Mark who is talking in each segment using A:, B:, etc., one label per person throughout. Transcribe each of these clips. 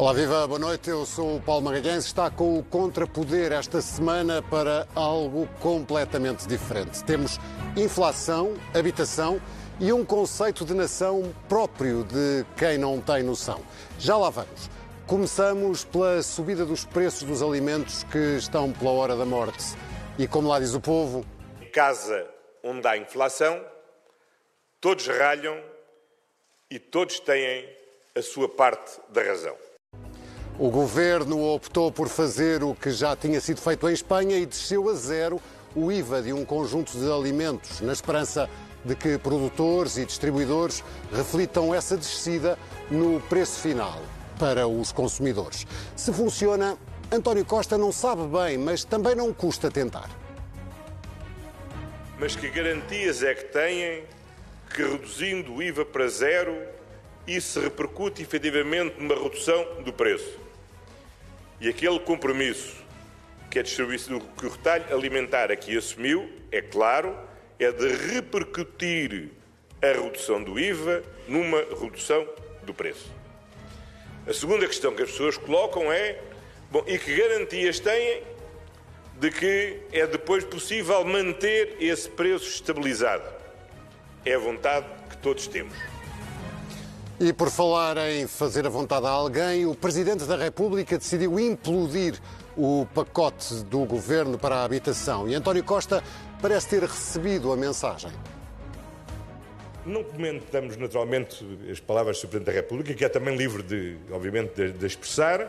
A: Olá, viva, boa noite. Eu sou o Paulo Magalhães. Está com o Contrapoder esta semana para algo completamente diferente. Temos inflação, habitação e um conceito de nação próprio de quem não tem noção. Já lá vamos. Começamos pela subida dos preços dos alimentos que estão pela hora da morte. E como lá diz o povo.
B: Casa onde há inflação, todos ralham e todos têm a sua parte da razão.
A: O governo optou por fazer o que já tinha sido feito em Espanha e desceu a zero o IVA de um conjunto de alimentos, na esperança de que produtores e distribuidores reflitam essa descida no preço final para os consumidores. Se funciona, António Costa não sabe bem, mas também não custa tentar.
B: Mas que garantias é que têm que reduzindo o IVA para zero, isso repercute efetivamente numa redução do preço? E aquele compromisso que a distribuição que o retalho alimentar aqui assumiu, é claro, é de repercutir a redução do IVA numa redução do preço. A segunda questão que as pessoas colocam é: bom, e que garantias têm de que é depois possível manter esse preço estabilizado? É a vontade que todos temos.
A: E por falar em fazer a vontade a alguém, o Presidente da República decidiu implodir o pacote do governo para a habitação. E António Costa parece ter recebido a mensagem.
B: Não comentamos naturalmente as palavras do Presidente da República, que é também livre, de, obviamente, de, de expressar,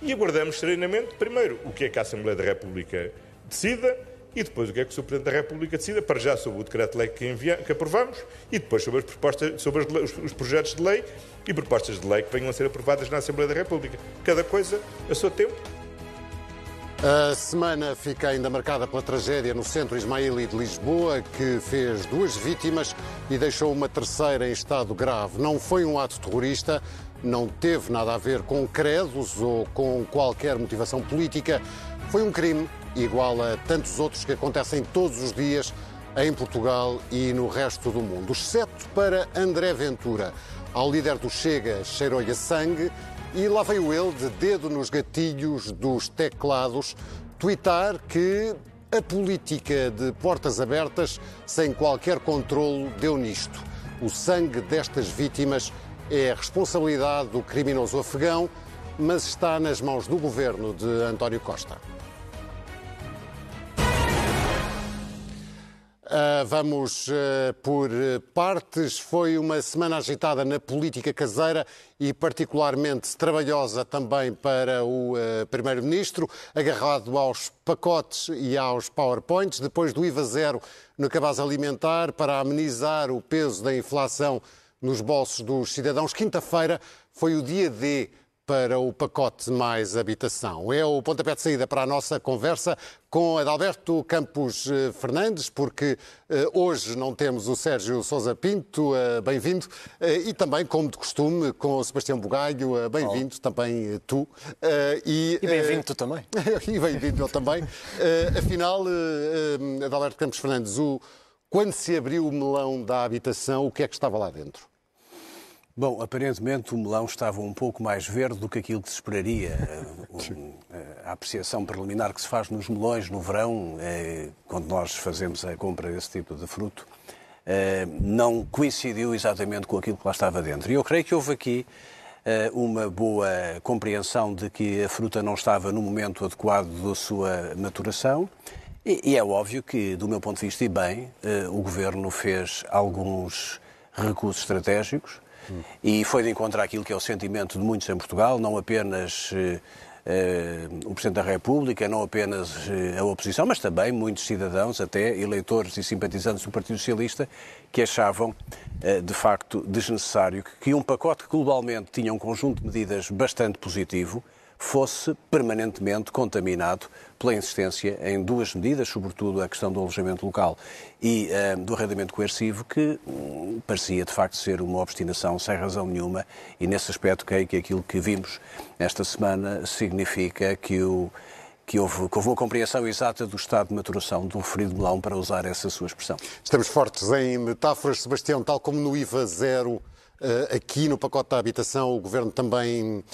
B: e aguardamos serenamente, primeiro, o que é que a Assembleia da República decida e depois o que é que o Sr. Presidente da República decida, para já sobre o decreto-lei que, que aprovamos e depois sobre, as propostas, sobre as, os, os, projetos de lei e propostas de lei que venham a ser aprovadas na Assembleia da República. Cada coisa a seu tempo.
A: A semana fica ainda marcada pela tragédia no centro ismaili de Lisboa, que fez duas vítimas e deixou uma terceira em estado grave. Não foi um ato terrorista, não teve nada a ver com credos ou com qualquer motivação política. Foi um crime igual a tantos outros que acontecem todos os dias em Portugal e no resto do mundo. Exceto para André Ventura. Ao líder do Chega cheirou-lhe a sangue e lá veio ele, de dedo nos gatilhos dos teclados, twittar que a política de portas abertas, sem qualquer controlo, deu nisto. O sangue destas vítimas é a responsabilidade do criminoso afegão, mas está nas mãos do governo de António Costa. Uh, vamos uh, por partes. Foi uma semana agitada na política caseira e particularmente trabalhosa também para o uh, Primeiro-Ministro, agarrado aos pacotes e aos PowerPoints, depois do IVA zero no cabaz alimentar para amenizar o peso da inflação nos bolsos dos cidadãos. Quinta-feira foi o dia D para o pacote mais habitação. É o pontapé de saída para a nossa conversa com Adalberto Campos eh, Fernandes, porque uh, hoje não temos o Sérgio Sousa Pinto, uh, bem-vindo, e também, como de costume, com o Sebastião Bugalho, bem-vindo também tu.
C: e e bem-vindo tu também.
A: e bem-vindo eu também. afinal, Adalberto Campos Fernandes, o, quando se abriu o melão da habitação, o que é que estava lá dentro?
C: Bom, aparentemente o melão estava um pouco mais verde do que aquilo que se esperaria. a apreciação preliminar que se faz nos melões no verão, é, quando nós fazemos a compra desse tipo de fruto, não coincidiu exatamente com aquilo que lá estava dentro. E eu creio que houve aqui uma boa compreensão de que a fruta não estava no momento adequado da sua maturação. E, é óbvio que, do meu ponto de vista, e bem, o Governo fez alguns recursos estratégicos e foi de encontrar aquilo que é o sentimento de muitos em Portugal, não apenas eh, eh, o Presidente da República, não apenas eh, a oposição, mas também muitos cidadãos, até eleitores e simpatizantes do Partido Socialista, que achavam, de facto, desnecessário que um pacote que globalmente tinha um conjunto de medidas bastante positivo fosse permanentemente contaminado pela insistência em duas medidas, sobretudo a questão do alojamento local e uh, do arrendamento coercivo, que um, parecia de facto ser uma obstinação sem razão nenhuma, e nesse aspecto creio que aquilo que vimos esta semana significa que o que houve, que houve uma compreensão exata do estado de maturação do referido melão, para usar essa sua expressão.
A: Estamos fortes em metáforas, Sebastião, tal como no IVA zero, eh, aqui no pacote da habitação, o Governo também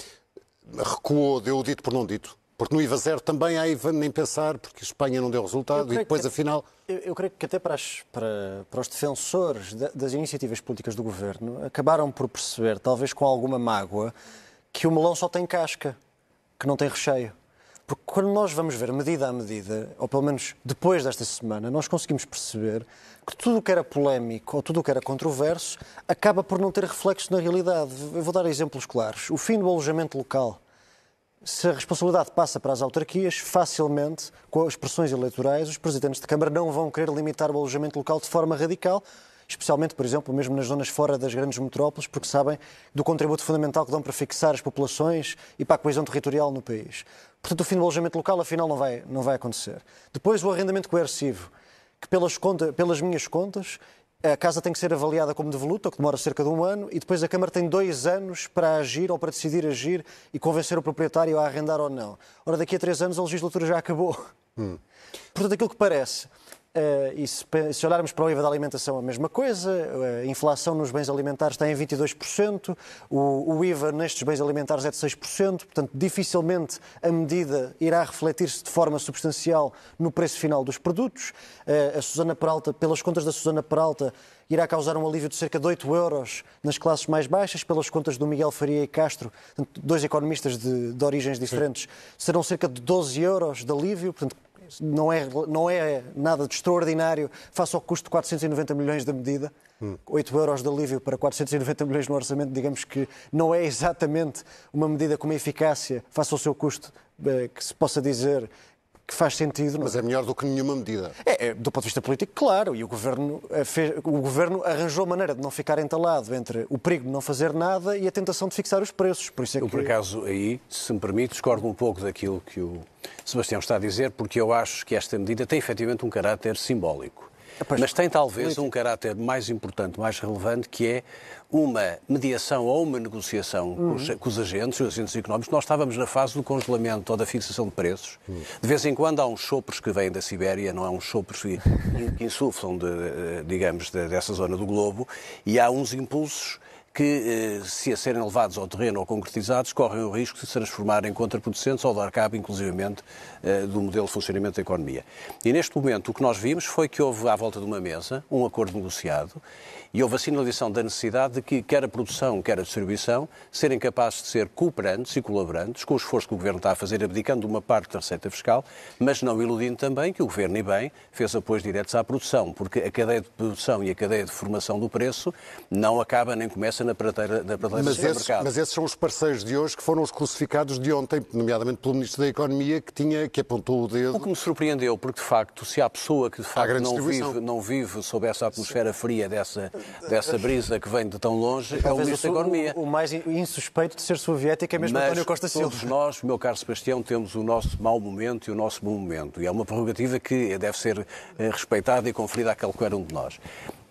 A: recuou, deu o dito por não dito? Porque no IVA zero também há IVA nem pensar, porque a Espanha não deu resultado e depois,
D: que,
A: afinal.
D: Eu, eu, creio que até para, as, para, para os defensores de, das iniciativas políticas do governo acabaram por perceber, talvez com alguma mágoa, que o melão só tem casca, que não tem recheio. Porque quando nós vamos ver medida a medida, ou pelo menos depois desta semana, nós conseguimos perceber que tudo o que era polémico ou tudo o que era controverso acaba por não ter reflexo na realidade. Eu vou dar exemplos claros. O fim do alojamento local se a responsabilidade passa para as autarquias, facilmente, com as pressões eleitorais, os presidentes de Câmara não vão querer limitar o alojamento local de forma radical, especialmente, por exemplo, mesmo nas zonas fora das grandes metrópoles, porque sabem do contributo fundamental que dão para fixar as populações e para a coesão territorial no país. Portanto, o fim do alojamento local, afinal, não vai, não vai acontecer. Depois, o arrendamento coercivo, que pelas, conta, pelas minhas contas, a casa tem que ser avaliada como devoluta, que demora cerca de um ano, e depois a Câmara tem dois anos para agir ou para decidir agir e convencer o proprietário a arrendar ou não. Ora, daqui a três anos a legislatura já acabou. Hum. Portanto, aquilo que parece e se, se, olharmos para o IVA da alimentação, a mesma coisa. Uh, a inflação nos bens alimentares está em 22%, o, o IVA nestes bens alimentares é de 6%, portanto, dificilmente a medida irá refletir-se de forma substancial no preço final dos produtos. Uh, a Susana Peralta, pelas contas da Susana Peralta, irá causar um alívio de cerca de 8 euros nas classes mais baixas, pelas contas do Miguel Faria e Castro, dois economistas de, de origens diferentes, serão cerca de 12 euros de alívio, portanto, não é, não é nada de extraordinário face ao custo de 490 milhões da medida. Hum. 8 euros de alívio para 490 milhões no orçamento, digamos que não é exatamente uma medida com uma eficácia face ao seu custo eh, que se possa dizer que faz sentido.
A: Mas é melhor do que nenhuma medida.
D: É, é do ponto de vista político, claro. E o governo, eh, fez, o governo arranjou maneira de não ficar entalado entre o perigo de não fazer nada e a tentação de fixar os preços. Por isso é
C: eu,
D: que...
C: por acaso, aí, se me permite, discordo um pouco daquilo que o Sebastião está a dizer, porque eu acho que esta medida tem efetivamente um caráter simbólico. Mas tem talvez um caráter mais importante, mais relevante, que é uma mediação ou uma negociação uhum. com, os, com, os, agentes, os agentes económicos. Nós estávamos na fase do congelamento ou da fixação de preços. Uhum. De vez em quando há uns sopros que vêm da Sibéria, não há uns sopros que, que insuflam, de, eh, digamos, de, dessa zona do globo, e há uns impulsos que, eh, se a serem levados ao terreno ou concretizados, correm o risco de se transformarem em contraproducentes ou dar cabo, inclusivamente, do modelo de funcionamento da economia. E neste momento o que nós vimos foi que houve, à volta de uma mesa, um acordo negociado e houve a sinalização da necessidade de que quer a produção, quer a distribuição, serem capazes de ser cooperantes e colaborantes com o esforço que o Governo está a fazer, abdicando uma parte da receita fiscal, mas não iludindo também que o Governo, e bem, fez apoios diretos à produção, porque a cadeia de produção e a cadeia de formação do preço não acaba nem começa na prateleira, na prateleira
A: mas
C: do
A: esses,
C: mercado.
A: Mas esses são os parceiros de hoje que foram os crucificados de ontem, nomeadamente pelo Ministro da Economia, que, tinha, que apontou o dedo.
C: O que me surpreendeu, porque de facto, se há pessoa que de facto não vive, não vive sob essa atmosfera fria dessa, dessa brisa que vem de tão longe é o Ministro da Economia.
D: O, o mais insuspeito de ser soviético é mesmo
C: Mas
D: António Costa Silva.
C: todos nós, meu caro Sebastião, temos o nosso mau momento e o nosso bom momento. E é uma prerrogativa que deve ser eh, respeitada e conferida àquele que era um de nós.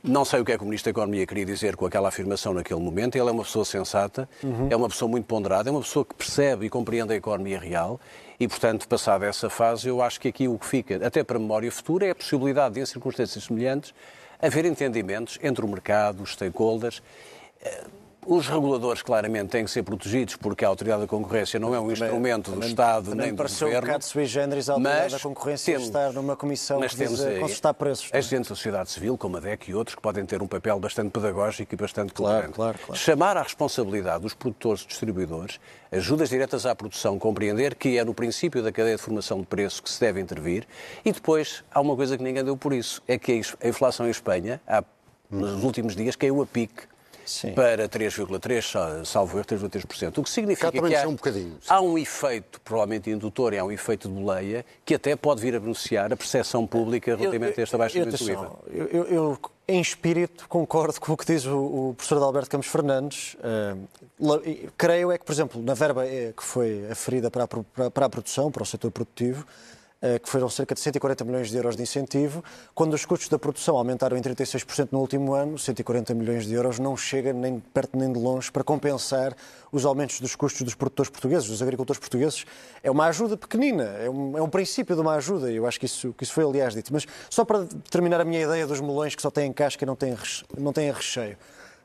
C: Não sei o que é que o Ministro da Economia queria dizer com aquela afirmação naquele momento. Ele é uma pessoa sensata, uhum. é uma pessoa muito ponderada, é uma pessoa que percebe e compreende a economia real e, portanto, passada essa fase, eu acho que aqui o que fica, até para a memória futura, é a possibilidade de, em circunstâncias semelhantes, haver entendimentos entre o mercado, os stakeholders. Eh, os reguladores, claramente, têm que ser protegidos porque a Autoridade da Concorrência não é um instrumento do Estado nem do Governo.
D: um bocado sui generis a Autoridade da Concorrência temos, estar numa comissão mas que temos diz, consultar preços.
C: É? Agentes da sociedade civil, como a DEC e outros, que podem ter um papel bastante pedagógico e bastante
D: claro, claro, claro.
C: Chamar à responsabilidade dos produtores e distribuidores, ajudas diretas à produção, compreender que é no princípio da cadeia de formação de preço que se deve intervir e depois há uma coisa que ninguém deu por isso, é que a inflação em Espanha, há, nos últimos dias, caiu a pique Sim. para 3,3%, salvo erro, 3,3%. O que significa que há,
A: um,
C: há um efeito, provavelmente indutor, e há um efeito de boleia, que até pode vir a beneficiar a percepção pública relativamente eu, a esta baixa do IVA.
D: Eu, eu, em espírito, concordo com o que diz o, o professor Alberto Campos Fernandes. Uh, creio é que, por exemplo, na verba eh, que foi aferida para a, para, a produção, para o setor produtivo, que foram cerca de 140 milhões de euros de incentivo. Quando os custos da produção aumentaram em 36% no último ano, 140 milhões de euros não chega nem perto nem de longe para compensar os aumentos dos custos dos produtores portugueses, dos agricultores portugueses. É uma ajuda pequenina, é um, é um princípio de uma ajuda, e eu acho que isso, que isso foi aliás dito. Mas só para terminar a minha ideia dos melões que só têm casca e não têm, não têm recheio.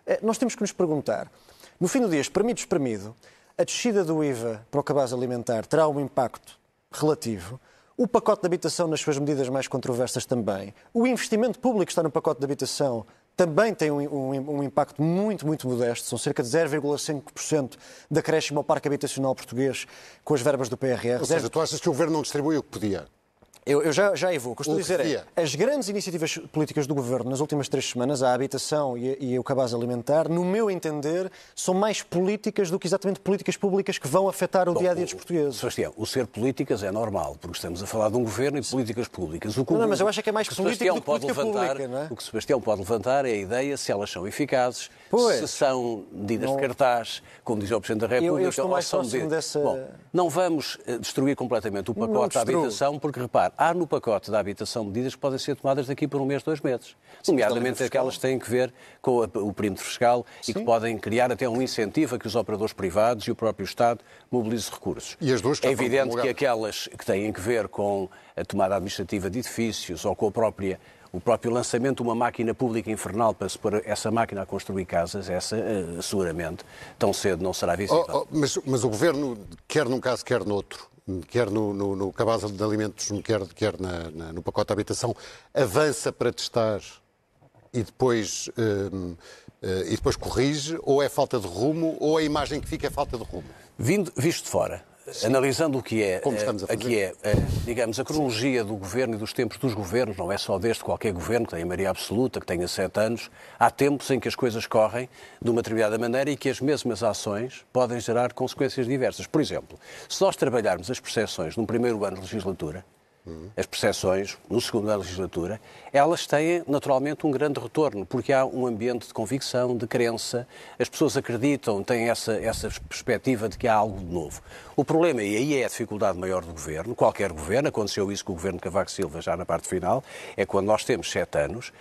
D: Eh, nós temos que nos perguntar, no fim do dia, espremido, espremido, a descida do IVA para o cabaz alimentar terá um impacto relativo. O pacote de habitação, nas suas medidas mais controversas, também. O investimento público que está no pacote de habitação também tem um, um, um, impacto muito, muito modesto. São cerca de 0,5% de acréscimo ao parque habitacional português com as verbas do PRR.
A: Ou seja, tu achas que o Governo não distribui o que podia?
D: Eu, eu, já, já evoco. Estou a dizer é, as grandes iniciativas políticas do Governo nas últimas três semanas, a habitação e, e, o cabaz alimentar, no meu entender, são mais políticas do que exatamente políticas públicas que vão afetar o dia-a-dia dos portugueses.
C: Sebastião, o ser políticas é normal, porque estamos a falar de um Governo e de políticas públicas.
D: O que, não, mas eu acho que é mais política do que política
C: levantar,
D: pública, é?
C: O que Sebastião pode levantar é a ideia se elas são eficazes, pois. se são medidas não... de cartaz, como diz o Presidente da República,
D: eu, eu estou mais ou são dessa...
C: Bom, não vamos eh, destruir completamente o pacote da habitação, porque, repare, há no pacote da habitação medidas que podem ser tomadas daqui por um mês, dois meses. Nomeadamente aquelas que têm que ver com o perímetro fiscal Sim. e que podem criar até um incentivo a que os operadores privados e o próprio Estado mobilizem recursos.
A: E as duas
C: é evidente que aquelas que têm que ver com a tomada administrativa de edifícios ou com a própria o próprio lançamento de uma máquina pública infernal para se pôr essa máquina a construir casas, essa uh, seguramente tão cedo não será visível. Oh,
A: oh, mas, mas, o Governo, quer num caso, quer noutro, quer no, no, no cabaz de alimentos, quer, quer na, na, no pacote de habitação, avança para testar e depois, uh, uh, e depois corrige, ou é falta de rumo, ou a imagem que fica é falta de rumo?
C: Vindo, visto de fora, Sim. analisando o que é, eh, aqui é, eh, digamos, a cronologia do governo e dos tempos dos governos, não é só deste qualquer governo que tenha maioria absoluta, que tenha sete anos, há tempos em que as coisas correm de uma determinada maneira e que as mesmas ações podem gerar consequências diversas. Por exemplo, se nós trabalharmos as percepções num primeiro ano de legislatura, as percepções, no segundo ano da legislatura, elas têm naturalmente um grande retorno, porque há um ambiente de convicção, de crença, as pessoas acreditam, têm essa, essa perspectiva de que há algo de novo. O problema, e aí é a dificuldade maior do governo, qualquer governo, aconteceu isso com o governo de Cavaco Silva já na parte final, é quando nós temos sete anos,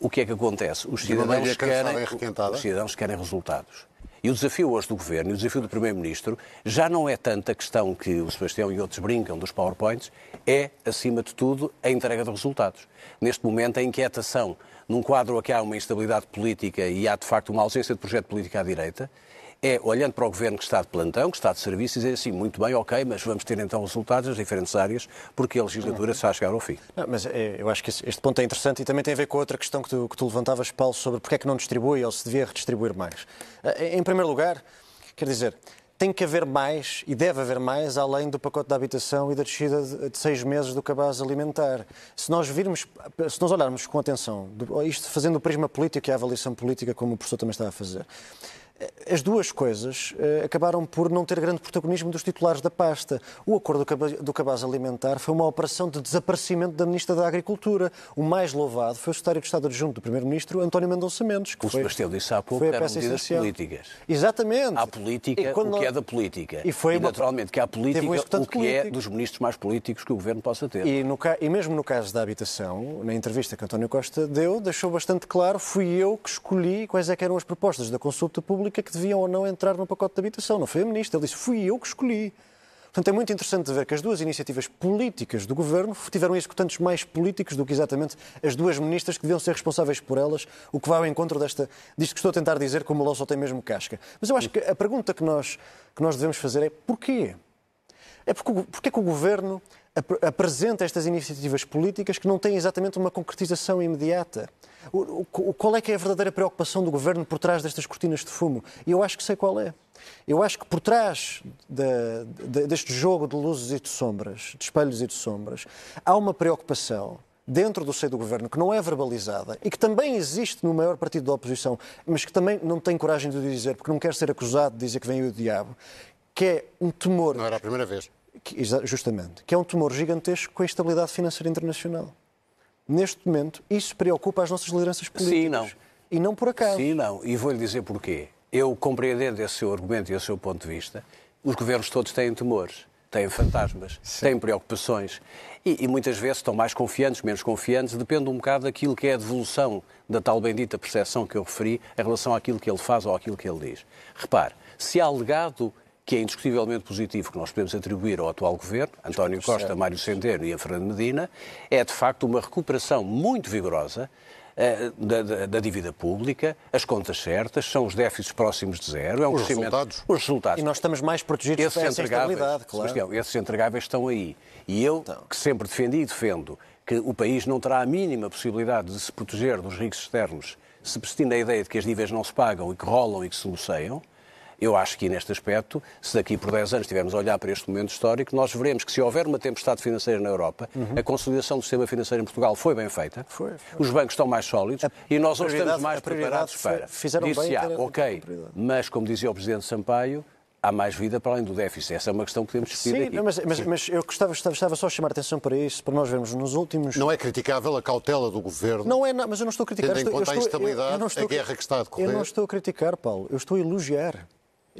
C: o que é que acontece? Os cidadãos, querem, os cidadãos querem resultados. E o desafio hoje do Governo e o desafio do Primeiro-Ministro já não é tanto a questão que o Sebastião e outros brincam dos PowerPoints, é, acima de tudo, a entrega de resultados. Neste momento, a inquietação num quadro em que há uma instabilidade política e há, de facto, uma ausência de projeto político à direita, é, olhando para o governo que está de plantão, que está de serviço, dizer assim, muito bem, ok, mas vamos ter então resultados nas diferentes áreas, porque a legislatura está a chegar ao fim.
D: Não, mas é, eu acho que este ponto é interessante e também tem a ver com outra questão que tu, que tu levantavas, Paulo, sobre porque é que não distribui ou se devia redistribuir mais. Eh, em primeiro lugar, quer dizer, tem que haver mais e deve haver mais além do pacote da habitação e da descida de, seis meses do cabaz alimentar. Se nós virmos, se nós olharmos com atenção, isto fazendo o prisma político e a avaliação política, como o professor também está a fazer, as duas coisas uh, acabaram por não ter grande protagonismo dos titulares da pasta. O acordo do cabaz alimentar foi uma operação de desaparecimento da Ministra da Agricultura. O mais louvado foi o secretário de Estado adjunto do Primeiro-Ministro, António Mendonça Mendes.
C: Que o foi, Sebastião disse há pouco que eram medidas essencial. políticas.
D: Exatamente.
C: Há política, quando... o que é da política. E, foi e naturalmente que há política, um o que é político. é dos ministros mais políticos que o Governo possa ter.
D: E, no, e mesmo no caso da habitação, na entrevista que António Costa deu, deixou bastante claro, fui eu que escolhi quais é que eram as propostas da consulta pública pública que deviam ou não entrar no pacote de habitação. Não foi a ministra. Ele disse, fui eu que escolhi. Portanto, é muito interessante ver que as duas iniciativas políticas do governo tiveram executantes mais políticos do que exatamente as duas ministras que deviam ser responsáveis por elas, o que vai ao encontro desta, disto que estou a tentar dizer que o melão só tem mesmo casca. Mas eu acho que a pergunta que nós, que nós devemos fazer é porquê? É porque, porque é que o governo apresenta estas iniciativas políticas que não têm exatamente uma concretização imediata. O, o, qual é que é a verdadeira preocupação do governo por trás destas cortinas de fumo? Eu acho que sei qual é. Eu acho que por trás de, de, deste jogo de luzes e de sombras, de espelhos e de sombras, há uma preocupação dentro do seio do governo que não é verbalizada e que também existe no maior partido da oposição, mas que também não tem coragem de dizer porque não quer ser acusado de dizer que vem o diabo, que é um temor.
A: Não era a primeira vez
D: que, justamente, que é um tumor gigantesco com a estabilidade financeira internacional. Neste momento, isso preocupa as nossas lideranças políticas.
C: Sim, não.
D: E não por acaso.
C: Sim, não. E vou-lhe dizer porquê. Eu, compreendendo esse seu argumento e esse seu ponto de vista, os governos todos têm temores, têm fantasmas, Sim. têm preocupações. E, e, muitas vezes estão mais confiantes, menos confiantes, depende um bocado daquilo que é a devolução da tal bendita percepção que eu referi em relação àquilo que ele faz ou àquilo que ele diz. Repare, se há legado que é indiscutivelmente positivo que nós podemos atribuir ao atual governo, António Costa, Mário Centeno e a Fernando Medina, é de facto uma recuperação muito vigorosa eh, da, da, da, dívida pública, as contas certas, são os déficits próximos de zero, é um
A: os
C: crescimento.
A: Resultados.
C: Os resultados.
D: E nós estamos mais protegidos
C: esses
D: essa
C: entregáveis,
D: claro.
C: esses entregáveis estão aí. E eu, então. que sempre defendi e defendo que o país não terá a mínima possibilidade de se proteger dos ricos externos se persistir na ideia de que as dívidas não se pagam e que rolam e que se negociam, eu acho que neste aspecto, se daqui por 10 anos estivermos a olhar para este momento histórico, nós veremos que se houver uma tempestade financeira na Europa, uhum. a consolidação do sistema financeiro em Portugal foi bem feita, foi, foi. os bancos estão mais sólidos a, e nós hoje estamos mais preparados para.
D: Fizeram
C: Disse,
D: bem,
C: ah, ok, mas como dizia o Presidente Sampaio, há mais vida para além do déficit. Essa é uma questão que temos discutir
D: Sim,
C: aqui.
D: Mas, mas, mas eu gostava, estava só a chamar a atenção para isso, para nós vermos nos últimos...
A: Não é criticável a cautela do Governo?
D: Não é, não, mas eu não estou a criticar.
A: Tendo em conta
D: estou,
A: a instabilidade,
D: eu, eu estou,
A: a guerra que está a decorrer?
D: Eu não estou a criticar, Paulo. Eu estou a elogiar.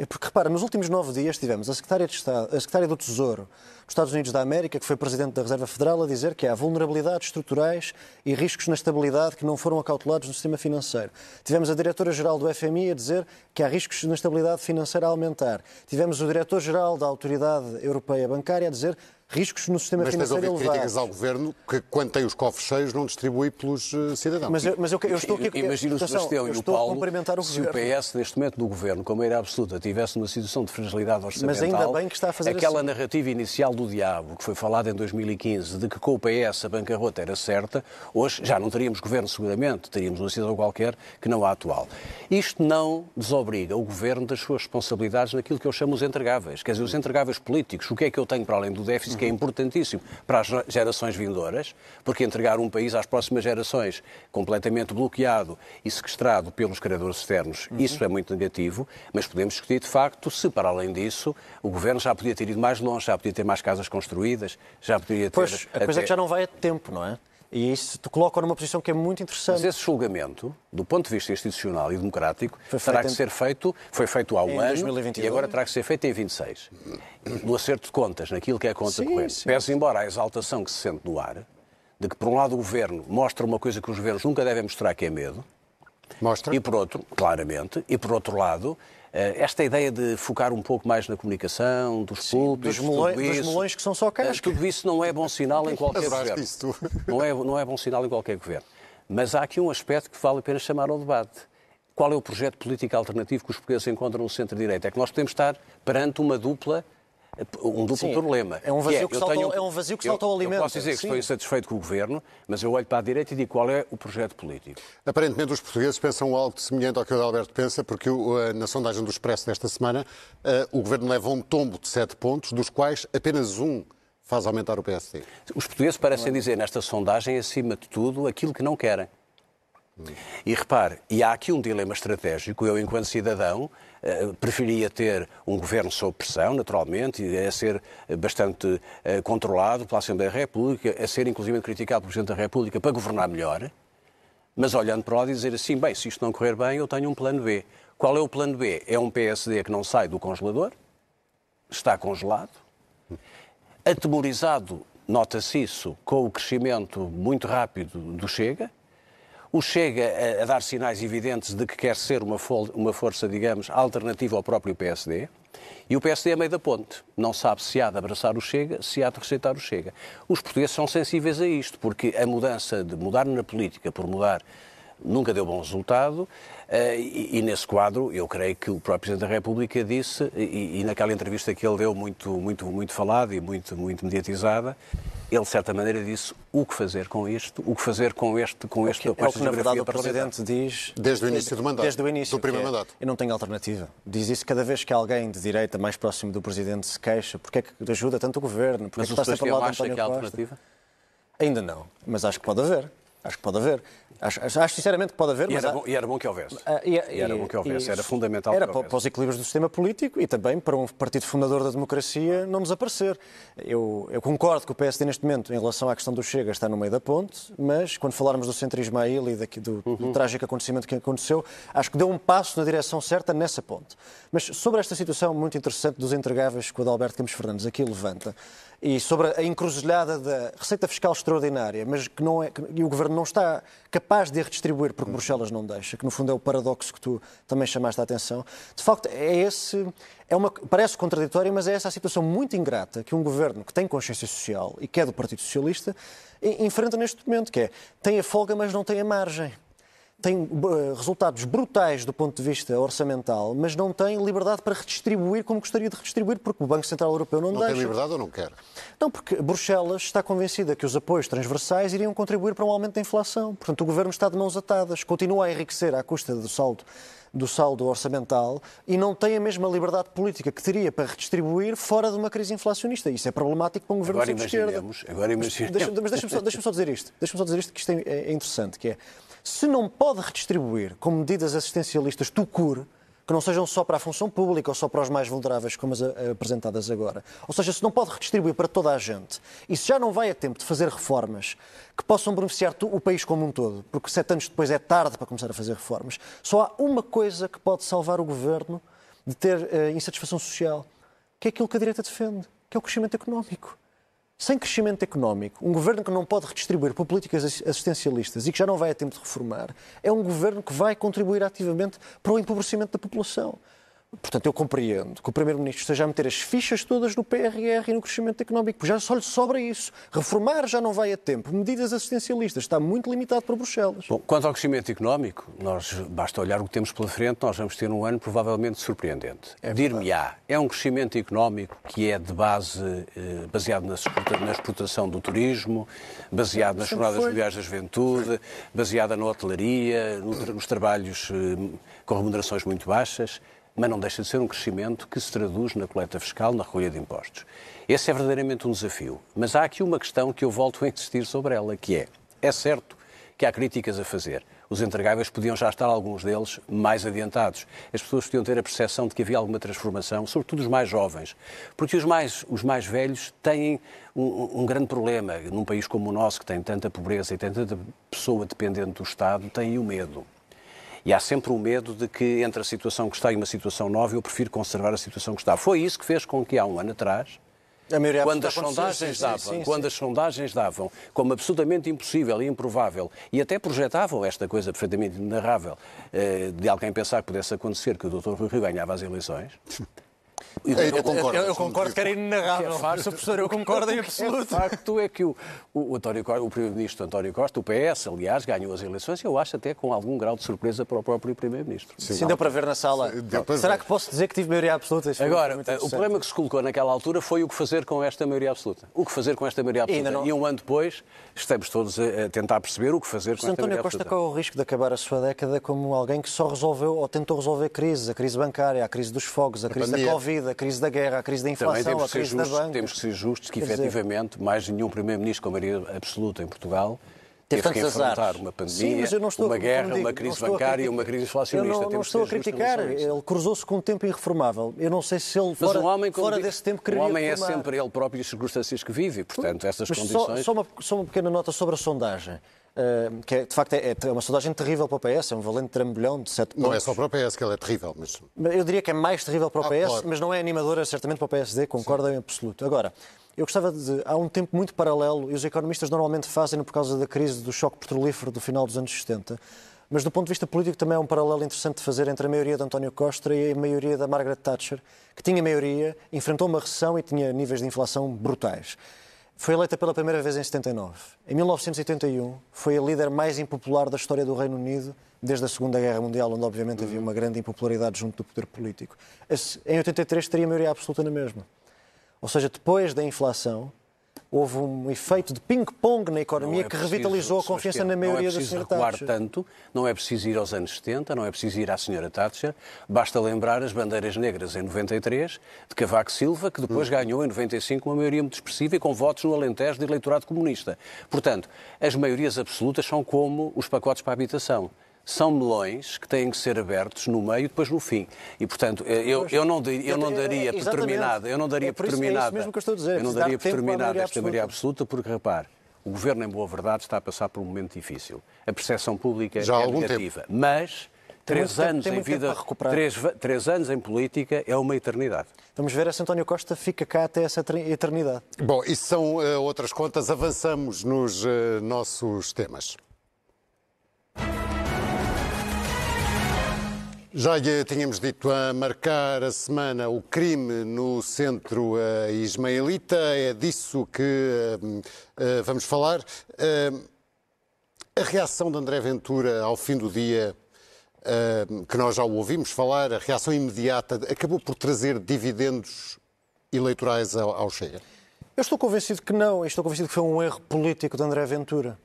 D: É porque, repara, nos últimos nove dias tivemos a Secretária, de Estado, a Secretária do Tesouro dos Estados Unidos da América, que foi Presidente da Reserva Federal, a dizer que há vulnerabilidades estruturais e riscos na estabilidade que não foram acautelados no sistema financeiro. Tivemos a Diretora-Geral do FMI a dizer que há riscos na estabilidade financeira a aumentar. Tivemos o Diretor-Geral da Autoridade Europeia Bancária a dizer riscos no sistema
A: mas
D: financeiro
A: elevados. Mas críticas ao Governo que, quando tem os cofres cheios, não distribui pelos uh, cidadãos.
D: Mas eu, mas eu, eu estou aqui...
C: Imagino o Sebastião e o Paulo,
D: o
C: se o PS, neste momento do Governo, como era absoluta, tivesse uma situação de fragilidade orçamental... Mas ainda bem que está a fazer Aquela assim. narrativa inicial do diabo, que foi falada em 2015, de que com o PS a bancarrota era certa, hoje já não teríamos Governo seguramente, teríamos uma situação qualquer que não a atual. Isto não desobriga o Governo das suas responsabilidades naquilo que eu chamo os entregáveis. Quer dizer, os entregáveis políticos. O que é que eu tenho para além do déficit, que é importantíssimo para as gerações vindouras, porque entregar um país às próximas gerações completamente bloqueado e sequestrado pelos credores externos, uhum. isso é muito negativo, mas podemos discutir de facto se, para além disso, o governo já podia ter ido mais longe, já podia ter mais casas construídas, já poderia ter.
D: Pois, a coisa é que já não vai a tempo, não é? E isso te coloca numa posição que é muito interessante.
C: Mas esse julgamento, do ponto de vista institucional e democrático, terá que em... ser feito, foi feito há um em ano 2022. e agora terá que ser feito em 26. No acerto de contas, naquilo que é conta sim, corrente. Pese embora a exaltação que se sente no ar, de que por um lado o governo mostra uma coisa que os governos nunca devem mostrar, que é medo.
A: Mostra.
C: E por outro, claramente, e por outro lado, esta ideia de focar um pouco mais na comunicação, dos públicos,
D: dos, melões, dos melões que são só casca.
C: Tudo isso não é bom sinal em qualquer governo. Não é, não é bom sinal em qualquer governo. Mas há aqui um aspecto que vale a pena chamar ao debate. Qual é o projeto político alternativo que os portugueses encontram no centro-direita? É que nós podemos estar perante uma dupla um duplo Sim, problema.
D: É um vazio que, é, que, tenho, é um vazio que salta ao alimento. Eu
C: posso dizer que estou insatisfeito com o Governo, mas eu olho para a direita e digo qual é o projeto político.
A: Aparentemente os portugueses pensam algo semelhante ao que o Alberto pensa, porque na sondagem do Expresso desta semana o Governo leva um tombo de sete pontos, dos quais apenas um faz aumentar o PSD.
C: Os portugueses parecem dizer nesta sondagem, acima de tudo, aquilo que não querem. E repare, e há aqui um dilema estratégico. Eu, enquanto cidadão, eh, preferia ter um governo sob pressão, naturalmente, a ser bastante eh, controlado pela Assembleia da República, a ser inclusive criticado pelo Presidente da República para governar melhor, mas olhando para lá e dizer assim, bem, se isto não correr bem, eu tenho um plano B. Qual é o plano B? É um PSD que não sai do congelador, está congelado, atemorizado, nota-se isso, com o crescimento muito rápido do Chega, o Chega a, a, dar sinais evidentes de que quer ser uma, uma força, digamos, alternativa ao próprio PSD. E o PSD é meio da ponte. Não sabe se há de abraçar o Chega, se há de rejeitar o Chega. Os portugueses são sensíveis a isto, porque a mudança de mudar na política por mudar nunca deu bom resultado. Eh, e, e, nesse quadro, eu creio que o próprio Presidente da República disse, e, e, naquela entrevista que ele deu, muito, muito, muito falada e muito, muito mediatizada, ele, de certa maneira, disse o que fazer com isto, o que fazer com este, com este,
D: é com esta é o que, na verdade, o Presidente diz...
A: Desde o início do mandato.
D: Desde o início.
A: Do primeiro
D: é,
A: mandato.
D: Eu não tenho alternativa. Diz isso cada vez que alguém de direita mais próximo do Presidente se queixa. Porque é que ajuda tanto o Governo? Porque
C: mas
D: é
C: que está sempre ao lado de António que há alternativa?
D: Ainda não, mas acho que pode haver. Acho que pode haver. Acho, acho, sinceramente que pode haver.
C: E,
D: mas
C: era, bom, e era bom que houvesse. Uh, e, e, era bom que houvesse, era fundamental
D: Era
C: para,
D: para, os equilíbrios do sistema político e também para um partido fundador da democracia não desaparecer. Eu, eu, concordo que o PSD neste momento, em relação à questão do Chega, está no meio da ponte, mas quando falarmos do centrismo ilha e daqui, do, uhum. do trágico acontecimento que aconteceu, acho que deu um passo na direção certa nessa ponte. Mas sobre esta situação muito interessante dos entregáveis que o Adalberto Campos Fernandes aqui levanta, e sobre a encruzilhada da receita fiscal extraordinária, mas que, não é, que o Governo não está capaz de a redistribuir porque Bruxelas não deixa, que no fundo é o paradoxo que tu também chamaste a atenção. De facto, é esse, é uma, parece contraditório, mas é essa a situação muito ingrata que um Governo que tem consciência social e que é do Partido Socialista enfrenta neste momento, que é tem a folga, mas não tem a margem. Tem uh, resultados brutais do ponto de vista orçamental, mas não tem liberdade para redistribuir como gostaria de redistribuir, porque o Banco Central Europeu não,
A: não
D: deixa.
A: Não tem liberdade ou não quer?
D: Não, porque Bruxelas está convencida que os apoios transversais iriam contribuir para um aumento da inflação. Portanto, o Governo está de mãos atadas, continua a enriquecer à custa do saldo do saldo orçamental e não tem a mesma liberdade política que teria para redistribuir fora de uma crise inflacionista. Isso é problemático para um governo
C: agora
D: de esquerda.
C: Agora imaginemos.
D: Mas deixa-me só, deixa só, dizer isto. Deixa-me só dizer isto, que isto é, é interessante, que é se não pode redistribuir com medidas assistencialistas tu cure, que não sejam só para a função pública ou só para os mais vulneráveis, como as apresentadas agora. Ou seja, se não pode redistribuir para toda a gente e se já não vai a tempo de fazer reformas que possam beneficiar o país como um todo, porque sete anos depois é tarde para começar a fazer reformas, só há uma coisa que pode salvar o governo de ter uh, insatisfação social, que é aquilo que a direita defende, que é o crescimento económico. Sem crescimento económico, um governo que não pode redistribuir por políticas assistencialistas e que já não vai a tempo de reformar, é um governo que vai contribuir ativamente para o empobrecimento da população. Portanto, eu compreendo que o Primeiro-Ministro esteja a meter as fichas todas no PRR e no crescimento económico, porque já só lhe sobra isso. Reformar já não vai a tempo. Medidas assistencialistas está muito limitado para Bruxelas.
C: Bom, quanto ao crescimento económico, nós basta olhar o que temos pela frente, nós vamos ter um ano provavelmente surpreendente. É Dir-me-á, é um crescimento económico que é de base, eh, baseado na exportação do turismo, baseado nas jornadas mundiais da juventude, baseada na hotelaria, nos trabalhos eh, com remunerações muito baixas mas não deixa de ser um crescimento que se traduz na coleta fiscal, na recolha de impostos. Esse é verdadeiramente um desafio. Mas há aqui uma questão que eu volto a insistir sobre ela, que é, é certo que há críticas a fazer. Os entregáveis podiam já estar, alguns deles, mais adiantados. As pessoas podiam ter a percepção de que havia alguma transformação, sobretudo os mais jovens. Porque os mais, os mais velhos têm um, um grande problema. Num país como o nosso, que tem tanta pobreza e tanta pessoa dependente do Estado, têm o medo. E há sempre o medo de que entre a situação que está e uma situação nova eu prefiro conservar a situação que está. Foi isso que fez com que há um ano atrás quando as sondagens sim, davam, sim, sim, quando as sondagens davam como absolutamente impossível e improvável e até projetavam esta coisa perfeitamente inarrável eh, de alguém pensar que pudesse acontecer que o Dr. Rui Rio ganhava as eleições,
D: eu, concordo. Eu, eu concordo que era inenarrável. É professor, eu concordo em absoluto.
C: O facto é que o, o, o, o Primeiro-Ministro António Costa, o PS, aliás, ganhou as eleições, eu acho até com algum grau de surpresa para o próprio Primeiro-Ministro.
D: Sim, Sim deu para ver na sala. Será ver. que posso dizer que tive maioria absoluta?
C: Agora, o problema que se colocou naquela altura foi o que fazer com esta maioria absoluta. O que fazer com esta maioria absoluta. E, não... e um ano depois, estamos todos a tentar perceber o que fazer com esta
D: António
C: maioria
D: Costa corre o risco de acabar a sua década como alguém que só resolveu ou tentou resolver crises, a crise bancária, a crise dos fogos, a crise da Covid, a crise da guerra, a crise da inflação,
C: Também
D: a crise
C: justos,
D: da banca.
C: Temos que ser justos que, efetivamente, dizer... mais nenhum Primeiro-Ministro com maioria absoluta em Portugal teve, teve que enfrentar azares. uma pandemia, Sim, uma guerra, uma crise bancária e uma crise inflacionista.
D: Eu não, não estou a criticar. Ele cruzou-se com um tempo irreformável. Eu não sei se ele, Mas fora, um homem, fora desse tempo, queria
C: O homem
D: é
C: é sempre ele próprio e as circunstâncias que vive. Portanto, essas Mas condições...
D: Só, só, uma, só uma pequena nota sobre a sondagem. Uh, que é, de facto é, é, uma sondagem terrível para o PS, é um valente trambolhão de 7 pontos.
A: Não é só para o PS que ela é terrível, mas...
D: Eu diria que é mais terrível para o ah, PS, claro. mas não é animadora certamente para o PSD, concordo Sim. em absoluto. Agora, eu gostava de há um tempo muito paralelo, e os economistas normalmente fazem por causa da crise do choque petrolífero do final dos anos 70, mas do ponto de vista político também é um paralelo interessante de fazer entre a maioria de António Costa e a maioria da Margaret Thatcher, que tinha maioria, enfrentou uma recessão e tinha níveis de inflação brutais. Foi eleita pela primeira vez em 79. Em 1981, foi a líder mais impopular da história do Reino Unido, desde a Segunda Guerra Mundial, onde obviamente havia uma grande impopularidade junto do poder político. Em 83 teria maioria absoluta na mesma. Ou seja, depois da inflação, houve um efeito de ping-pong na economia é que preciso, revitalizou a confiança na maioria da senhora Thatcher. Não é
C: preciso recuar tanto, não é preciso ir aos anos 70, não é preciso ir à senhora Thatcher, basta lembrar as bandeiras negras em 93, de Cavaco Silva, que depois hum. ganhou em 95 uma maioria muito expressiva e com votos no Alentejo de eleitorado comunista. Portanto, as maiorias absolutas são como os pacotes para a habitação são melões que têm que ser abertos no meio e depois no fim. E, portanto, eu, eu, não, eu não daria por terminada, eu não daria por terminada, eu não daria por terminada esta maioria absoluta, porque, repare, o governo, em boa verdade, está a passar por um momento difícil. A percepção pública Já é negativa. Tempo. Mas três anos em vida, três, três anos em política é uma eternidade.
D: Vamos ver se António Costa fica cá até essa eternidade.
A: Bom, isso são uh, outras contas. Avançamos nos uh, nossos temas. Já lhe tínhamos dito a marcar a semana o crime no centro uh, ismaelita, é disso que uh, uh, vamos falar. A reação de André Ventura ao fim do dia, que nós já o ouvimos falar, a reação imediata, acabou por trazer dividendos eleitorais ao, ao Chega?
D: Eu estou convencido que não, estou convencido que foi um erro político de André Ventura.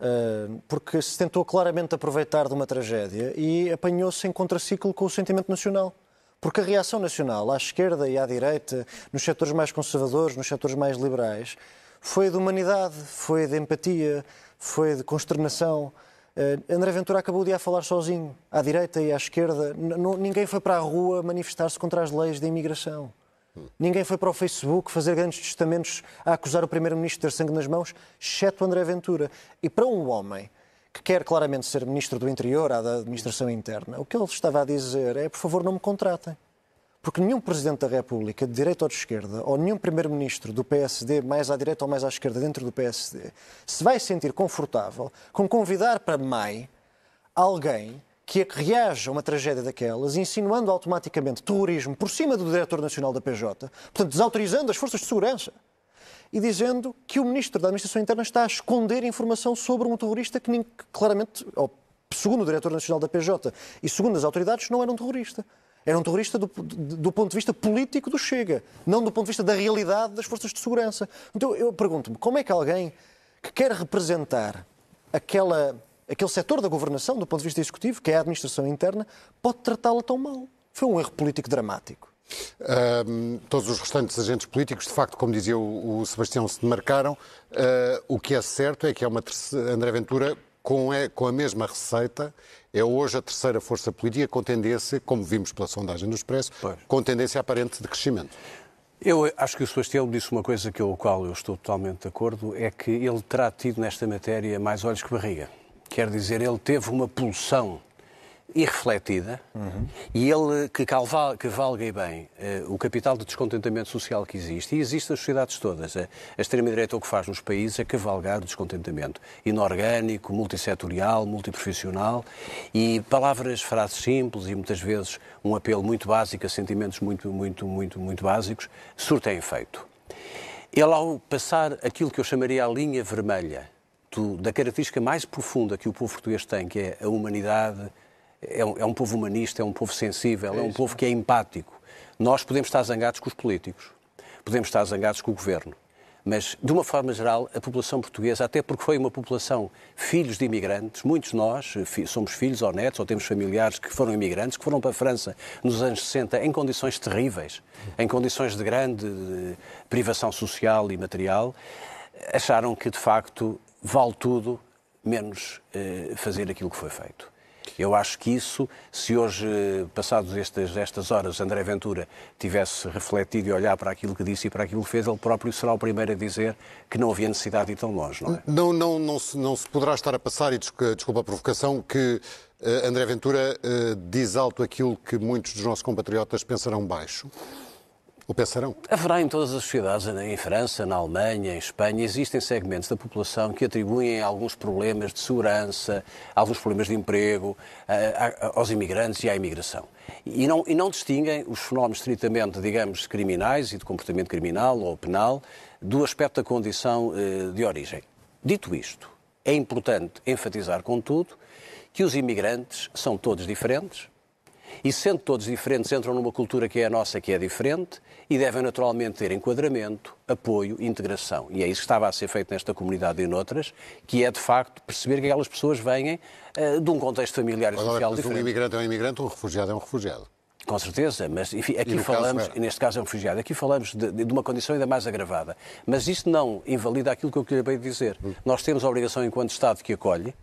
D: Uh, porque se tentou claramente aproveitar de uma tragédia e apanhou-se em contraciclo com o sentimento nacional. Porque a reação nacional, à esquerda e à direita, nos setores mais conservadores, nos setores mais liberais, foi de humanidade, foi de empatia, foi de consternação. Uh, André Ventura acabou de ir a falar sozinho, à direita e à esquerda. Ninguém foi para a rua manifestar-se contra as leis da imigração. Ninguém foi para o Facebook fazer grandes testamentos a acusar o Primeiro-Ministro de ter sangue nas mãos, exceto André Ventura. E para um homem que quer claramente ser Ministro do Interior, à da Administração Interna, o que ele estava a dizer é, por favor, não me contratem. Porque nenhum Presidente da República, de direita ou de esquerda, ou nenhum Primeiro-Ministro do PSD, mais à direita ou mais à esquerda, dentro do PSD, se vai sentir confortável com convidar para MAI alguém que, reage a uma tragédia daquelas, insinuando automaticamente terrorismo por cima do Diretor Nacional da PJ, portanto, desautorizando as forças de segurança e dizendo que o Ministro da Administração Interna está a esconder informação sobre um terrorista que nem, claramente, segundo o Diretor Nacional da PJ e segundo as autoridades, não era um terrorista. Era um terrorista do, do, ponto de vista político do Chega, não do ponto de vista da realidade das forças de segurança. Então eu pergunto-me, como é que alguém que quer representar aquela, aquele setor da governação, do ponto de vista executivo, que é a administração interna, pode tratá-la tão mal? Foi um erro político dramático.
A: Um, todos os restantes agentes políticos, de facto, como dizia o, o Sebastião, se demarcaram. Uh, o que é certo é que é uma terceira, André Ventura, com, é, com a mesma receita, é hoje a terceira força política com tendência, como vimos pela sondagem do Expresso, pois. com tendência aparente de crescimento.
C: Eu acho que o Sebastião disse uma coisa com a qual eu estou totalmente de acordo, é que ele terá tido nesta matéria mais olhos que barriga. Quer dizer, ele teve uma pulsão irrefletida uhum. e ele que, calva, que valga bem uh, o capital de descontentamento social que existe, e existe nas sociedades todas. A, a extrema-direita o que faz nos países é cavalgar o descontentamento inorgânico, multissetorial, multiprofissional e palavras, frases simples e muitas vezes um apelo muito básico a sentimentos muito, muito, muito, muito básicos, surtem efeito. Ele, ao passar aquilo que eu chamaria a linha vermelha do, da característica mais profunda que o povo português tem, que é a humanidade, é um, é um povo humanista, é um povo sensível, é, é um povo que é empático. Nós podemos estar zangados com os políticos, podemos estar zangados com o governo, mas, de uma forma geral, a população portuguesa, até porque foi uma população filhos de imigrantes, muitos de nós somos filhos ou netos, ou temos familiares que foram imigrantes, que foram para a França nos anos 60 em condições terríveis, em condições de grande privação social e material, acharam que, de facto, vale tudo menos eh, fazer aquilo que foi feito. Eu acho que isso, se hoje, passados estas, estas horas, André Ventura tivesse refletido e olhar para aquilo que disse e para aquilo que fez, ele próprio será o primeiro a dizer que não havia necessidade de ir tão longe, não é?
A: Não, não, não, se, não se poderá estar a passar, e desculpa a provocação, que uh, André Ventura uh, diz alto aquilo que muitos dos nossos compatriotas pensarão baixo. Ou pensarão?
C: Haverá em todas as sociedades, em França, na Alemanha, em Espanha, existem segmentos da população que atribuem alguns problemas de segurança, alguns problemas de emprego aos imigrantes e à imigração. E não, e não distinguem os fenómenos estritamente, digamos, criminais e de comportamento criminal ou penal do aspecto da condição eh, de origem. Dito isto, é importante enfatizar, contudo, que os imigrantes são todos diferentes, e sendo todos diferentes, entram numa cultura que é a nossa, que é diferente, e devem naturalmente ter enquadramento, apoio integração. E é isso que estava a ser feito nesta comunidade e noutras, que é de facto perceber que aquelas pessoas vêm uh, de um contexto familiar e social Agora, diferente.
A: Um imigrante é um imigrante, um refugiado é um refugiado.
C: Com certeza, mas enfim, aqui falamos, caso, neste caso é um refugiado, aqui falamos de, de, uma condição ainda mais agravada. Mas isto não invalida aquilo que eu queria dizer. Hum. Nós temos a obrigação, enquanto Estado que acolhe,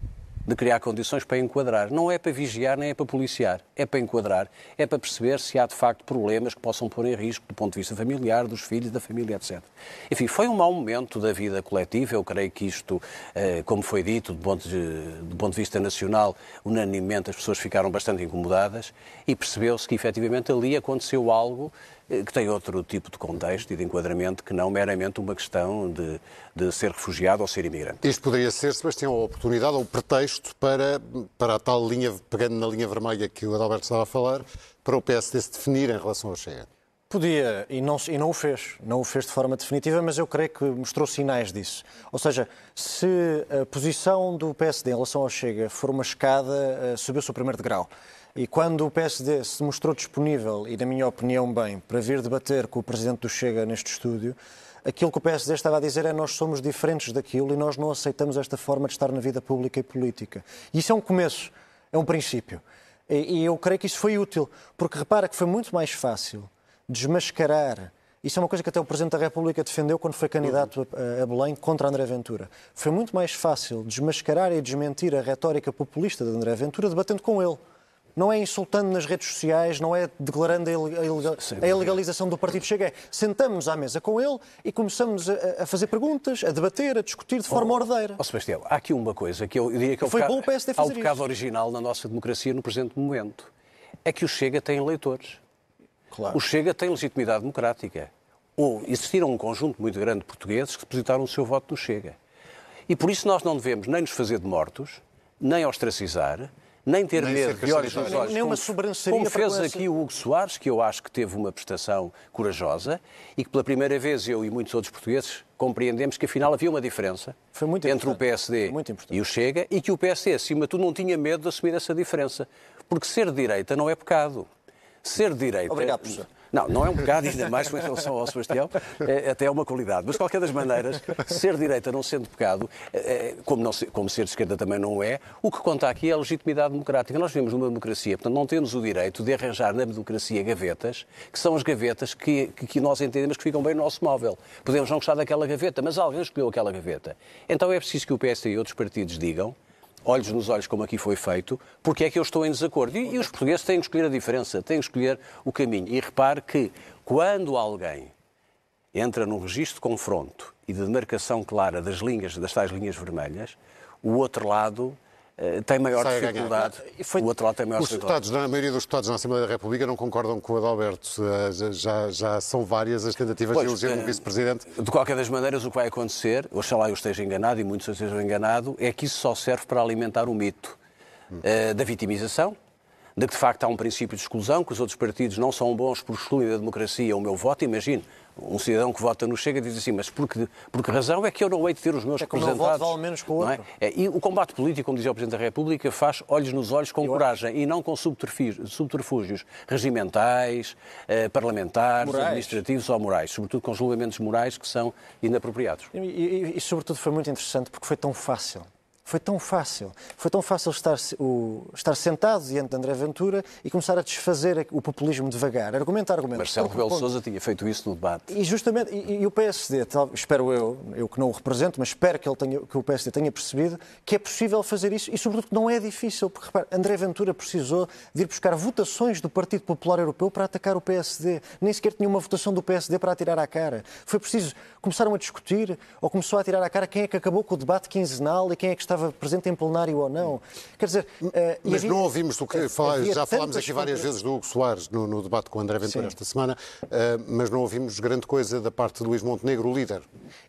C: de criar condições para enquadrar. Não é para vigiar nem é para policiar, é para enquadrar, é para perceber se há de facto problemas que possam pôr em risco do ponto de vista familiar, dos filhos, da família, etc. Enfim, foi um mau momento da vida coletiva. Eu creio que isto, eh, como foi dito, do ponto de, do ponto de vista nacional, unanimemente as pessoas ficaram bastante incomodadas e percebeu-se que efetivamente ali aconteceu algo que tem outro tipo de contexto e de enquadramento que não meramente uma questão de, de ser refugiado ou ser imigrante.
A: Isto poderia ser, Sebastião, a oportunidade ou o pretexto para, para a tal linha, pegando na linha vermelha que o Adalberto estava a falar, para o PSD se definir em relação ao Chega.
D: Podia, e não, e não o fez. Não o fez de forma definitiva, mas eu creio que mostrou sinais disso. Ou seja, se a posição do PSD em relação ao Chega for uma escada, eh, subiu-se o primeiro degrau. E quando o PSD se mostrou disponível, e na minha opinião bem, para vir debater com o Presidente do Chega neste estúdio, aquilo que o PSD estava a dizer é nós somos diferentes daquilo e nós não aceitamos esta forma de estar na vida pública e política. E isso é um começo, é um princípio. E, e eu creio que isso foi útil, porque repara que foi muito mais fácil desmascarar. Isso é uma coisa que até o Presidente da República defendeu quando foi candidato a, Belém contra André Ventura. Foi muito mais fácil desmascarar e desmentir a retórica populista de André Ventura debatendo com ele não é insultando nas redes sociais, não é declarando a ilegalização do Partido Chega. É, sentamos à mesa com ele e começamos a, fazer perguntas, a debater, a discutir de forma oh, ordeira.
C: Oh, Sebastião, há aqui uma coisa que eu diria que é o
D: Foi bom o PSD fazer
C: há um pecado original na nossa democracia no presente momento. É que o Chega tem eleitores. Claro. O Chega tem legitimidade democrática. Ou existiram um conjunto muito grande de portugueses que depositaram o seu voto no Chega. E por isso nós não devemos nem nos fazer de mortos, nem ostracizar, nem ter nem medo de olhos nos olhos.
D: Nem uma sobrancelha
C: Como fez aqui o Hugo Soares, que eu acho que teve uma prestação corajosa e que pela primeira vez eu e muitos outros portugueses compreendemos que afinal havia uma diferença entre o PSD e o Chega e que o PSD, acima de tudo, não tinha medo de assumir essa diferença. Porque ser de direita não é pecado. Ser de direita.
D: Obrigado, professor.
C: Não, não é um bocado, ainda mais com relação ao Sebastião, é, até é uma qualidade. Mas, de qualquer das maneiras, ser direita não sendo pecado, é, é como, não, como ser de esquerda também não é, o que conta aqui é a legitimidade democrática. Nós vivemos numa democracia, portanto, não temos o direito de arranjar na democracia gavetas, que são as gavetas que, que, que nós entendemos que ficam bem no nosso móvel. Podemos não gostar daquela gaveta, mas alguém escolheu aquela gaveta. Então é preciso que o PSD e outros partidos digam olhos nos olhos, como aqui foi feito, porque é que eu estou em desacordo. E, e os portugueses têm que escolher a diferença, têm que escolher o caminho. E repare que quando alguém entra num registro de confronto e de demarcação clara das linhas, das tais linhas vermelhas, o outro lado tem maior Sai dificuldade. Foi... O outro lado tem maior
A: Os deputados, a maioria dos deputados na Assembleia da República não concordam com o Adalberto. Eh, já, já são várias as tentativas pois, de eleger um eh, vice-presidente.
C: De qualquer das maneiras, o que vai acontecer, oxalá eu esteja enganado e muitos estejam enganados, é que isso só serve para alimentar o mito hum. uh, da vitimização, de que de facto há um princípio de exclusão, que os outros partidos não são bons por excluir da democracia o meu voto. Imagine, um cidadão que vota no Chega diz assim, mas por que, por que razão é que eu não hei de ter os meus é representados?
D: Vale menos com o outro.
C: É? É, e o combate político, como dizia o Presidente da República, faz olhos nos olhos com eu coragem acho. e não com subterfúgios, subterfúgios regimentais, eh, parlamentares, morais. administrativos ou morais, sobretudo com julgamentos morais que são inapropriados.
D: E, e, e, sobretudo, foi muito interessante porque foi tão fácil. Foi tão fácil. Foi tão fácil estar, o, estar sentado diante de André Ventura e começar a desfazer o populismo devagar. Argumento a argumento.
C: Marcelo Rebelo Sousa tinha feito isso no debate.
D: E justamente, e, e, o PSD, tal, espero eu, eu que não o represento, mas espero que, ele tenha, que o PSD tenha percebido que é possível fazer isso e, sobretudo, que não é difícil. Porque, repare, André Ventura precisou de ir buscar votações do Partido Popular Europeu para atacar o PSD. Nem sequer tinha uma votação do PSD para atirar à cara. Foi preciso, começaram a discutir ou começou a atirar à cara quem é que acabou com o debate quinzenal e quem é que estava estava presente em plenário ou não. Quer dizer, uh,
A: Mas havia, não ouvimos do que fala, já falámos aqui várias vezes do Hugo Soares no, no debate com o André Ventura Sim. esta semana, uh, mas não ouvimos grande coisa da parte de Luís Montenegro, o líder.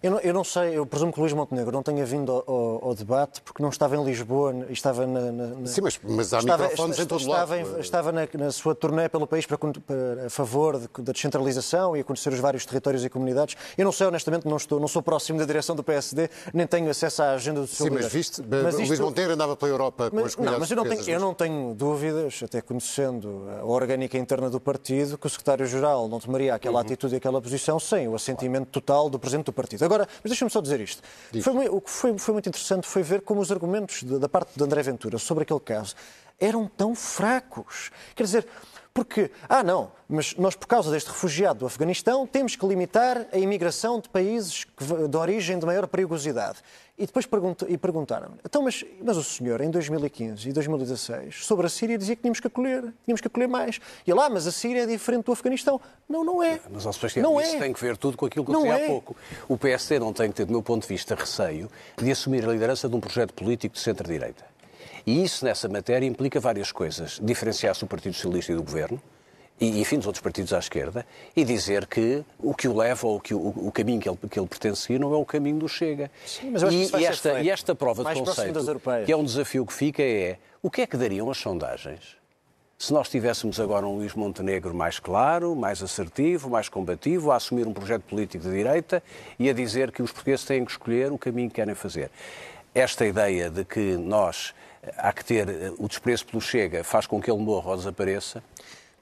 D: Eu não, eu não sei, eu presumo que Luís Montenegro não tenha vindo ao, ao, ao debate porque não estava em Lisboa e estava na. na, na
A: Sim, mas, mas há estava, microfones em todo
D: estava
A: lado.
D: Em, estava na, na, sua turnê pelo país para, para a favor de, da descentralização e a conhecer os vários territórios e comunidades. Eu não sei, honestamente, não, estou, não sou próximo da direção do PSD, nem tenho acesso à agenda do seu
A: Sim,
D: líder.
A: mas viste, mas isto, Luís Montenegro andava pela Europa
D: mas,
A: com as comunidades
D: Não, mas eu não, tenho, eu não tenho dúvidas, até conhecendo a orgânica interna do partido, que o secretário-geral não tomaria aquela uhum. atitude e aquela posição sem o assentimento total do presidente do partido. Agora, mas deixa-me só dizer isto. Foi, o que foi, foi muito interessante foi ver como os argumentos de, da parte de André Ventura sobre aquele caso eram tão fracos. Quer dizer, porque, ah, não, mas nós, por causa deste refugiado do Afeganistão, temos que limitar a imigração de países de origem de maior perigosidade. E depois pergunt, perguntaram então, mas, mas o senhor, em 2015 e 2016, sobre a Síria, dizia que tínhamos que acolher, tínhamos que acolher mais. E lá, mas a Síria é diferente do Afeganistão. Não, não é.
C: Mas, ó, Sebastião, não isso é. tem que ver tudo com aquilo que eu disse é. há pouco. O PSD não tem que ter, do meu ponto de vista, receio de assumir a liderança de um projeto político de centro-direita. E isso, nessa matéria, implica várias coisas. Diferenciar-se do Partido Socialista e do Governo, e, enfim, dos outros partidos à esquerda, e dizer que o que o leva ou que o, o caminho que ele, que ele pretende seguir não é o caminho do Chega.
D: Sim, mas eu acho e, que
C: e, esta, e esta prova de conceito, que é um desafio que fica, é o que é que dariam as sondagens se nós tivéssemos agora um Luís Montenegro mais claro, mais assertivo, mais combativo, a assumir um projeto político de direita e a dizer que os portugueses têm que escolher o caminho que querem fazer. Esta ideia de que nós eh, há que ter eh, o desprezo pelo Chega faz com que ele morra ou desapareça.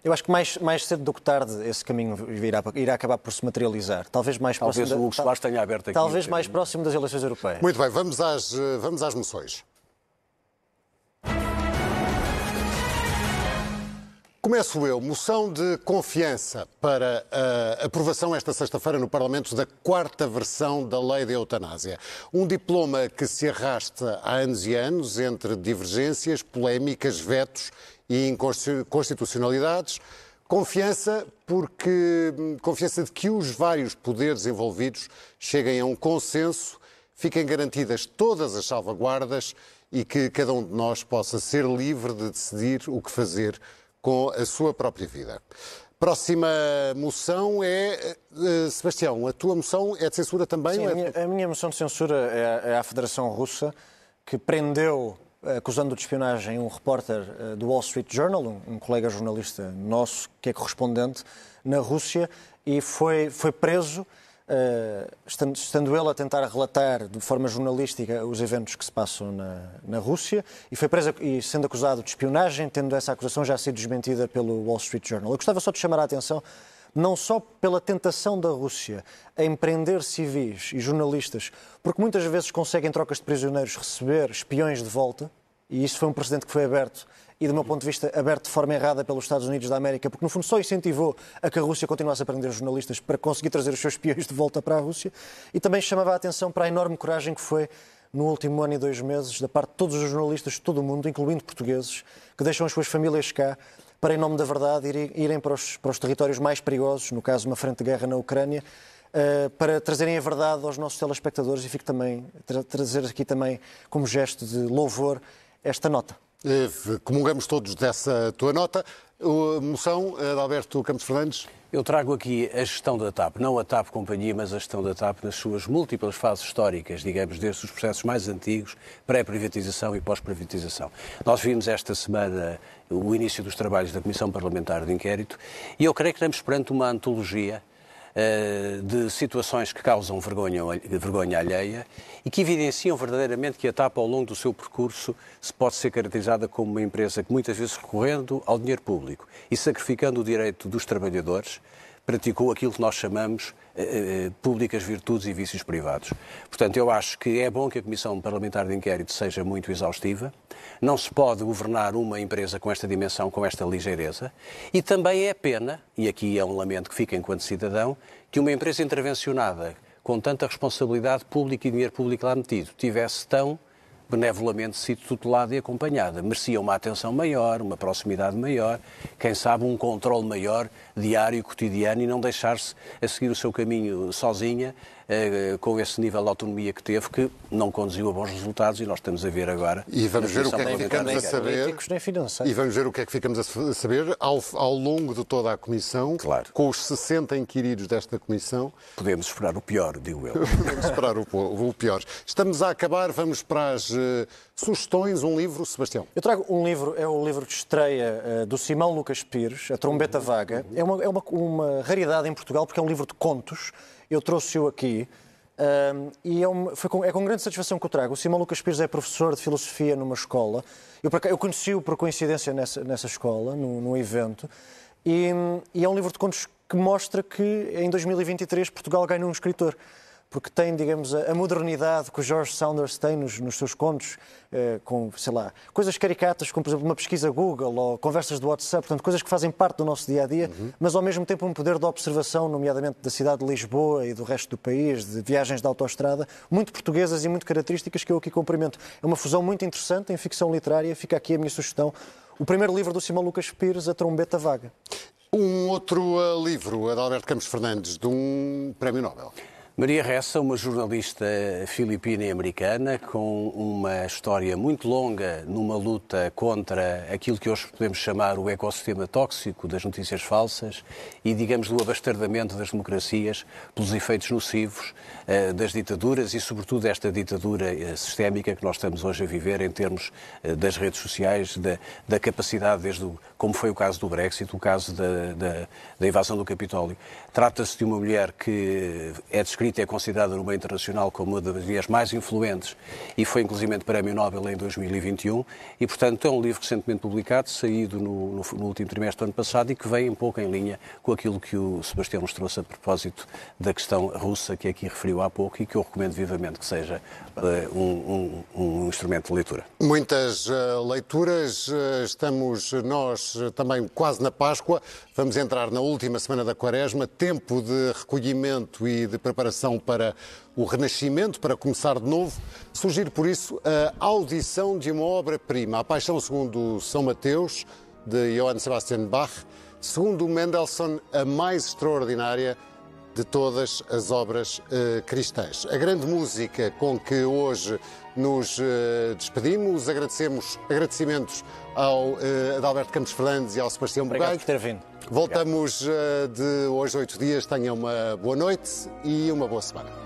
D: Eu acho que mais, mais cedo do que tarde esse caminho irá, irá acabar por se materializar. Talvez mais
C: Talvez
D: próximo.
C: o Hugo Soares tenha aberto aqui.
D: Talvez
C: um
D: mais próximo das eleições europeias.
A: Muito bem, vamos às, eh, vamos às moções. Começo eu. Moção de confiança para a aprovação esta sexta-feira no Parlamento da quarta versão da lei da eutanásia. Um diploma que se arrasta há anos e anos entre divergências, polémicas, vetos e inconstitucionalidades. Confiança porque confiança de que os vários poderes envolvidos cheguem a um consenso, fiquem garantidas todas as salvaguardas e que cada um de nós possa ser livre de decidir o que fazer com a sua própria vida. Próxima moção é. eh, Sebastião, a tua moção é de censura também?
D: Sim,
A: ou
D: a,
A: é-
D: minha, a minha moção de censura é, é à Federação Russa, que prendeu, eh, acusando de espionagem, um repórter eh, do Wall Street Journal, um, um colega jornalista nosso, que é correspondente na Rússia, e foi, foi preso, eh, estando, estando ele a tentar relatar de forma jornalística os eventos que se passam na, na Rússia, e foi preso e sendo acusado de espionagem, tendo essa acusação já sido desmentida pelo Wall Street Journal. Eu gostava só de chamar a atenção não só pela tentação da Rússia em prender civis e jornalistas, porque muitas vezes conseguem, em trocas de prisioneiros, receber espiões de volta, e isso foi um precedente que foi aberto, e do meu ponto de vista, aberto de forma errada pelos Estados Unidos da América, porque no fundo só incentivou a que a Rússia continuasse a prender jornalistas para conseguir trazer os seus espiões de volta para a Rússia, e também chamava a atenção para a enorme coragem que foi no último ano e dois meses, da parte de todos os jornalistas de todo o mundo, incluindo portugueses, que deixam as suas famílias cá para, em nome da verdade, irem- para os, para os territórios mais perigosos, no caso, uma frente de guerra na Ucrânia, eh, para trazerem a verdade aos nossos telespectadores e fico também, tra- trazer aqui também, como gesto de louvor, esta nota.
A: Eh, Comungamos todos dessa tua nota. A moção eh, de Alberto Campos Fernandes.
C: Eu trago aqui a gestão da TAP, não a TAP Companhia, mas a gestão da TAP nas suas múltiplas fases históricas, digamos, desde os processos mais antigos, pré-privatização e pós-privatização. Nós vimos esta semana o início dos trabalhos da Comissão Parlamentar de Inquérito e eu creio que estamos perante uma antologia de situações que causam vergonha, vergonha alheia e que evidenciam verdadeiramente que a TAP, ao longo do seu percurso, se pode ser caracterizada como uma empresa que, muitas vezes recorrendo ao dinheiro público e sacrificando o direito dos trabalhadores, praticou aquilo que nós chamamos eh, eh, públicas virtudes e vícios privados. Portanto, eu acho que é bom que a Comissão Parlamentar de Inquérito seja muito exaustiva. Não se pode governar uma empresa com esta dimensão, com esta ligeireza. E também é pena, e aqui é um lamento que fica enquanto cidadão, que uma empresa intervencionada com tanta responsabilidade pública e dinheiro público lá metido tivesse tão benevolamente sido tutelada e acompanhada. Merecia uma atenção maior, uma proximidade maior, quem sabe um controle maior, diário, cotidiano, e não deixar-se a seguir o seu caminho sozinha, com esse nível de autonomia que teve, que não conduziu a bons resultados, e nós estamos a ver agora.
A: E vamos ver o que é que ficamos a saber. E vamos ver o que é que ficamos a saber ao, ao longo de toda a Comissão,
C: Claro.
A: com os 60 inquiridos desta Comissão.
C: Podemos esperar o pior, digo eu.
A: Vamos esperar o, o pior. Estamos a acabar, vamos para as eh, sugestões. Um livro, Sebastião.
D: Eu trago um livro, é o livro de estreia eh, do Simão Lucas Pires, A Trombeta Vaga. É, uma, é uma, uma raridade em Portugal porque é um livro de contos. Eu trouxe-o aqui. ahm, e é, com, é com grande satisfação que o trago. O Simão Lucas Pires é professor de filosofia numa escola. Eu, eu conheci-o por coincidência nessa, nessa escola, no, no evento. E, e é um livro de contos que mostra que em 2023 Portugal ganhou um escritor porque tem, digamos, a modernidade que o George Saunders tem nos, nos seus contos, eh, com, sei lá, coisas caricatas, como, por exemplo, uma pesquisa Google ou conversas do WhatsApp, portanto, coisas que fazem parte do nosso dia a dia, mas ao mesmo tempo um poder de observação, nomeadamente da cidade de Lisboa e do resto do país, de viagens de autoestrada, muito portuguesas e muito características que eu aqui cumprimento. É uma fusão muito interessante em ficção literária, fica aqui a minha sugestão. O primeiro livro do Simão Lucas Pires, A Trombeta Vaga.
A: Um outro eh, livro, Adalberto Campos Fernandes, de um prémio Nobel.
C: Maria Ressa, uma jornalista filipina e americana com uma história muito longa numa luta contra aquilo que hoje podemos chamar o ecossistema tóxico das notícias falsas e, digamos, do abastardamento das democracias pelos efeitos nocivos uh, das ditaduras e, sobretudo, esta ditadura uh, sistémica que nós estamos hoje a viver em termos uh, das redes sociais, da, da capacidade, desde o, como foi o caso do Brexit, o caso da, da, da invasão do Capitólio. Trata-se de uma mulher que é descrita escrita é considerada no meio internacional como uma das mulheres mais influentes e foi inclusive Prémio Nobel em 2021 e, portanto, é um livro recentemente publicado, saído no, no, no, último trimestre do ano passado e que vem um pouco em linha com aquilo que o Sebastião nos trouxe a propósito da questão russa que aqui referiu há pouco e que eu recomendo vivamente que seja uh, um, um, um, instrumento de leitura.
A: Muitas uh, leituras, uh, estamos nós também quase na Páscoa, vamos entrar na última semana da Quaresma, tempo de recolhimento e de preparação para o Renascimento, para começar de novo, surgir por isso a audição de uma obra-prima, A Paixão segundo São Mateus, de Johann Sebastian Bach, segundo Mendelssohn, a mais extraordinária de todas as obras uh, cristãs. A grande música com que hoje nos uh, despedimos, agradecemos agradecimentos ao uh, Adalberto Campos Fernandes e ao Sebastião
D: Obrigado Bugalho. por ter vindo.
A: Voltamos uh, de hoje oito dias. Tenham uma boa noite e uma boa semana.